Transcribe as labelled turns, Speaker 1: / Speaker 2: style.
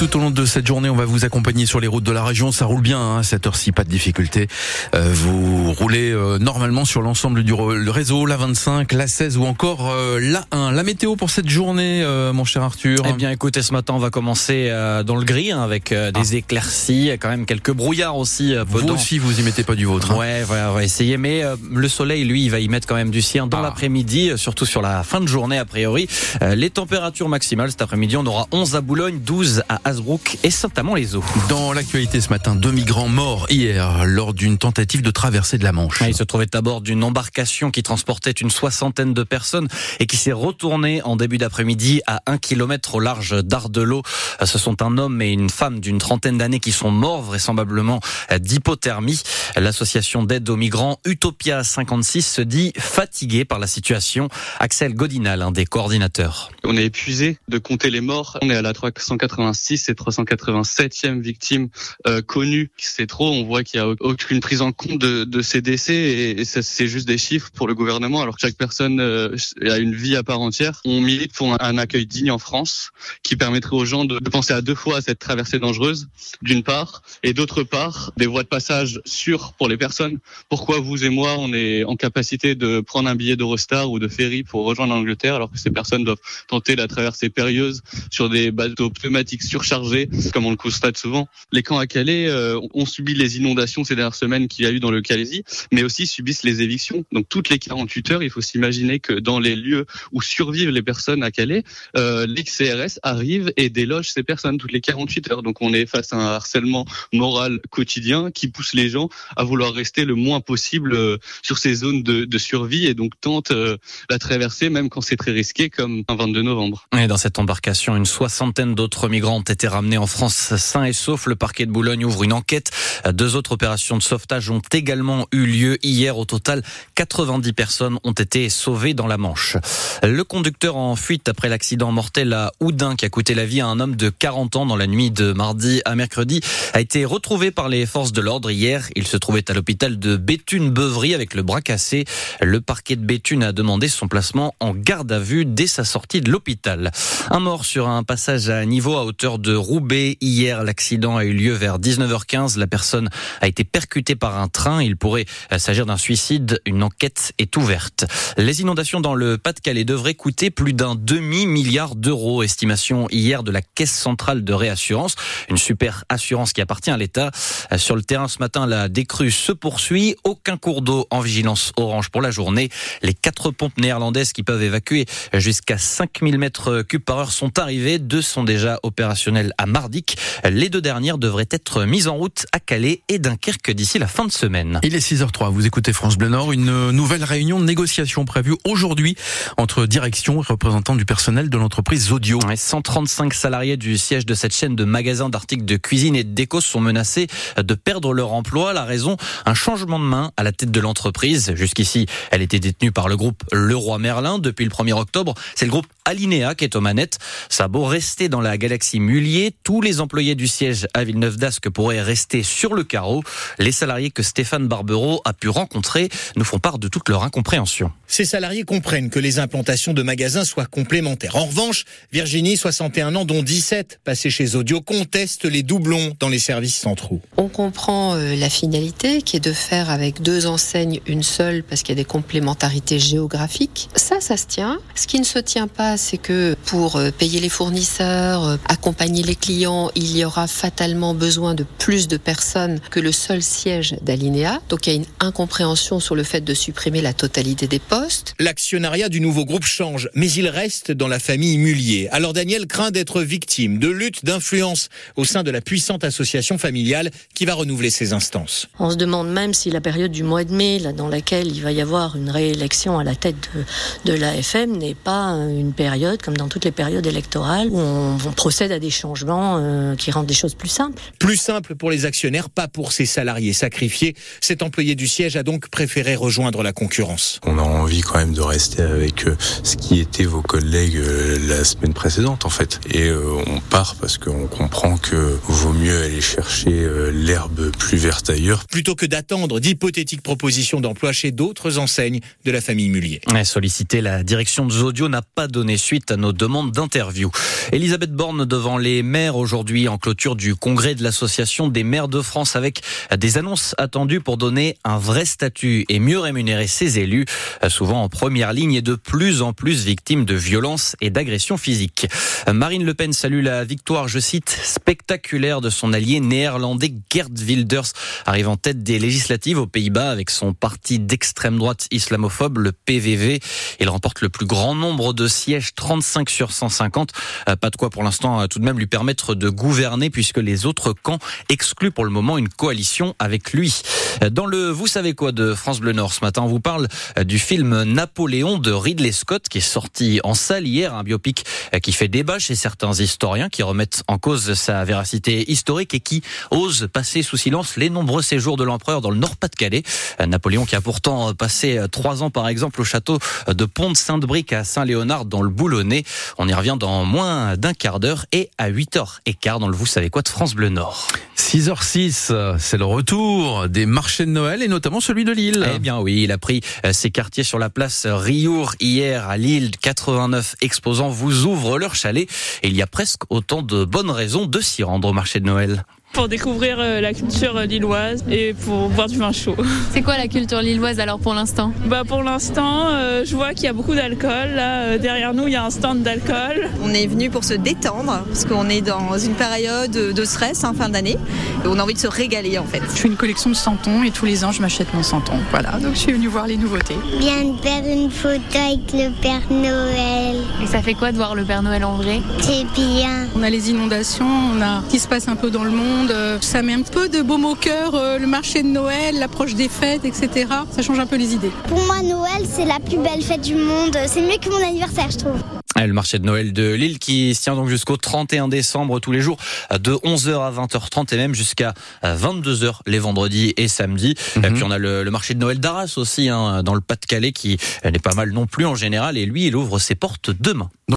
Speaker 1: tout au long de cette journée, on va vous accompagner sur les routes de la région. Ça roule bien hein, cette heure-ci, pas de difficulté. Euh, vous roulez euh, normalement sur l'ensemble du le réseau, la 25, la 16 ou encore euh, la 1. La météo pour cette journée, mon cher Arthur
Speaker 2: Eh bien, écoutez, ce matin, on va commencer dans le gris hein, avec des ah. éclaircies, quand même quelques brouillards aussi.
Speaker 1: vous aussi, vous y mettez pas du vôtre.
Speaker 2: Hein. Ouais, voilà, on va essayer. Mais le soleil, lui, il va y mettre quand même du sien dans ah. l'après-midi, surtout sur la fin de journée a priori. les températures maximales cet après-midi, on aura 11 à Boulogne, 12 à Hasbrook et Saint-Amand-les-Eaux.
Speaker 1: Dans l'actualité ce matin, deux migrants morts hier lors d'une tentative de traversée de la Manche.
Speaker 2: Ils se trouvaient à bord d'une embarcation qui transportait une soixantaine de personnes et qui s'est retournée en début d'après-midi à un kilomètre au large d'Ardelot. Ce sont un homme et une femme d'une trentaine d'années qui sont morts vraisemblablement d'hypothermie. L'association d'aide aux migrants Utopia 56 se dit fatiguée par la situation. Axel Godinal, un des coordinateurs.
Speaker 3: On est épuisé de compter les morts. On est à la 386 et 387e victime euh, connue. C'est trop. On voit qu'il n'y a aucune prise en compte de, de ces décès et, et c'est juste des chiffres pour le gouvernement alors que chaque personne euh, a une vie à part entière. On milite pour un, accueil digne en France qui permettrait aux gens de, de penser à deux fois à cette traversée dangereuse d'une part et d'autre part des voies de passage sûres pour les personnes. Pourquoi vous et moi on est en capacité de prendre un billet d'Eurostar ou de ferry pour rejoindre l'Angleterre alors que ces personnes doivent tenter la traversée périlleuse sur des bateaux pneumatiques surchargés, comme on le constate souvent. Les camps à Calais euh, ont subi les inondations ces dernières semaines qu'il y a eu dans le Calaisie, mais aussi subissent les évictions. Donc toutes les 48 heures, il faut s'imaginer que dans les lieux où survivent les personnes à Calais, euh, l'XCRS arrive et déloge ces personnes toutes les 48 heures. Donc on est face à un harcèlement moral quotidien qui pousse les gens à vouloir rester le moins possible euh, sur ces zones de, de survie et donc tente euh, la traversée même quand c'est très risqué comme un 22 novembre.
Speaker 2: Et dans cette embarcation, une soixantaine d'autres migrants ont été ramenés en France sains et saufs. Le parquet de Boulogne ouvre une enquête. Deux autres opérations de sauvetage ont également eu lieu hier. Au total, 90 personnes ont été sauvées dans la Manche. Le conducteur en fuite après l'accident mortel à Oudin qui a coûté la vie à un homme de 40 ans dans la nuit de mardi à mercredi a été retrouvé par les forces de l'ordre hier. Il se trouvait à l'hôpital de Béthune-Beuvry avec le bras cassé. Le parquet de Béthune a demandé son placement en garde à vue dès sa sortie de l'hôpital. Un mort sur un passage à niveau à hauteur de Roubaix. Hier, l'accident a eu lieu vers 19h15. La personne a été percutée par un train. Il pourrait s'agir d'un suicide. Une enquête est ouverte. Les inondations dans le Pas-de-Calais devraient coûter plus d'un demi-milliard d'euros. Estimation hier de la Caisse centrale de réassurance. Une super assurance qui appartient à l'État. Sur le terrain ce matin, la décrue se poursuit. Aucun cours d'eau en vigilance orange pour la journée. Les quatre pompes néerlandaises qui peuvent évacuer jusqu'à 5000 mètres cubes par heure sont arrivées. Deux sont déjà opérationnelles à Mardic. Les deux dernières devraient être mises en route à Calais et Dunkerque d'ici la fin de semaine.
Speaker 1: Il est 6h03, vous écoutez France Bleu Nord, une nouvelle réunion de négociation prévue aujourd'hui entre direction et représentants du personnel de l'entreprise Audio.
Speaker 2: 135 salariés du siège de cette chaîne de magasins d'articles de cuisine et de déco sont menacés de perdre leur emploi. La raison, un changement de main à la tête de l'entreprise. Jusqu'ici, elle était détenue par le groupe Leroy Merlin. Depuis le 1er octobre, c'est le groupe Alinéa qui est aux manettes. Ça a beau rester dans la galaxie Mullier, tous les employés du siège à Villeneuve d'Ascq pourraient rester sur le carreau. Les salariés que Stéphane Barbero a pu rencontrer nous font part de toute leur incompréhension.
Speaker 4: Ces salariés comprennent que les implantations de magasins soient complémentaires. En revanche, Virginie, 61 ans, dont 17 passés chez Audio, conteste les doublons dans les services centraux.
Speaker 5: On comprend euh, la finalité qui est de faire avec deux enseignes une seule parce qu'il y a des complémentarités géographiques. Ça, ça se tient. Ce qui ne se tient pas, c'est que pour euh, payer les fournisseurs, euh, accompagner les clients, il y aura fatalement besoin de plus de personnes que le seul siège d'Alinéa. Donc il y a une incompréhension sur le fait de supprimer la totalité des postes.
Speaker 4: L'actionnariat du nouveau groupe change, mais il reste dans la famille Mullier. Alors Daniel craint d'être victime de lutte d'influence au sein de la puissante association familiale qui va renouveler ses instances.
Speaker 6: On se demande même si la période du mois de mai, là, dans laquelle il va y avoir une réélection à la tête de, de l'AFM, n'est pas une période, comme dans toutes les périodes électorales, où on, procède à des changements euh, qui rendent des choses plus simples.
Speaker 4: Plus simple pour les actionnaires, pas pour ses salariés sacrifiés. Cet employé du siège a donc préféré rejoindre la concurrence.
Speaker 7: On a envie quand même de rester avec euh, ce qui était vos collègues euh, la semaine précédente en fait. Et on part parce qu'on comprend que vaut mieux aller chercher l'herbe plus verte ailleurs.
Speaker 4: Plutôt que d'attendre d'hypothétiques propositions d'emploi chez d'autres enseignes de la famille Mullier.
Speaker 2: Solliciter la direction de Zodio n'a pas donné suite à nos demandes d'interview. Elisabeth Borne devant les les maires aujourd'hui en clôture du congrès de l'association des maires de France avec des annonces attendues pour donner un vrai statut et mieux rémunérer ses élus, souvent en première ligne et de plus en plus victimes de violences et d'agressions physiques. Marine Le Pen salue la victoire, je cite, spectaculaire de son allié néerlandais Gerd Wilders, arrive en tête des législatives aux Pays-Bas avec son parti d'extrême droite islamophobe, le PVV. Il remporte le plus grand nombre de sièges, 35 sur 150. Euh, pas de quoi pour l'instant tout de même lui permettre de gouverner puisque les autres camps excluent pour le moment une coalition avec lui. Dans le Vous savez quoi de France Bleu Nord ce matin, on vous parle du film Napoléon de Ridley Scott qui est sorti en salle hier, un biopic qui fait débat chez certains historiens qui remettent en cause sa véracité historique et qui ose passer sous silence les nombreux séjours de l'empereur dans le Nord-Pas-de-Calais. Napoléon qui a pourtant passé trois ans par exemple au château de Pont-de-Sainte-Brique à Saint-Léonard dans le Boulonnais. On y revient dans moins d'un quart d'heure et à 8h15 dans le Vous savez quoi de France Bleu Nord.
Speaker 1: 6h06, c'est le retour des marchés de Noël et notamment celui de Lille.
Speaker 2: Eh bien oui, il a pris euh, ses quartiers sur la place Riour hier à Lille. 89 exposants vous ouvrent leur chalet et il y a presque autant de bonnes raisons de s'y rendre au marché de Noël
Speaker 8: pour découvrir euh, la culture lilloise et pour boire du vin chaud.
Speaker 9: C'est quoi la culture lilloise alors pour l'instant?
Speaker 8: Bah pour l'instant, euh, je vois qu'il y a beaucoup d'alcool. Là euh, derrière nous, il y a un stand d'alcool.
Speaker 10: On est venu pour se détendre parce qu'on est dans une période de stress en fin d'année et on a envie de se régaler en fait.
Speaker 11: Je fais une collection de santons et tous les ans je m'achète mon santon. Voilà, donc je suis venue voir les nouveautés.
Speaker 12: Bien de faire une photo avec le Père Noël.
Speaker 9: Et ça fait quoi de voir le Père Noël en vrai?
Speaker 12: C'est bien.
Speaker 11: On a les inondations, on a ce qui se passe un peu dans le monde euh, ça met un peu de baume au cœur, euh, le marché de Noël, l'approche des fêtes, etc. Ça change un peu les idées.
Speaker 12: Pour moi, Noël, c'est la plus belle fête du monde. C'est mieux que mon anniversaire, je trouve.
Speaker 2: Le marché de Noël de Lille qui se tient donc jusqu'au 31 décembre tous les jours de 11h à 20h30 et même jusqu'à 22h les vendredis et samedis. Et mhm. puis on a le, marché de Noël d'Arras aussi hein, dans le Pas-de-Calais qui n'est pas mal non plus en général et lui il ouvre ses portes demain.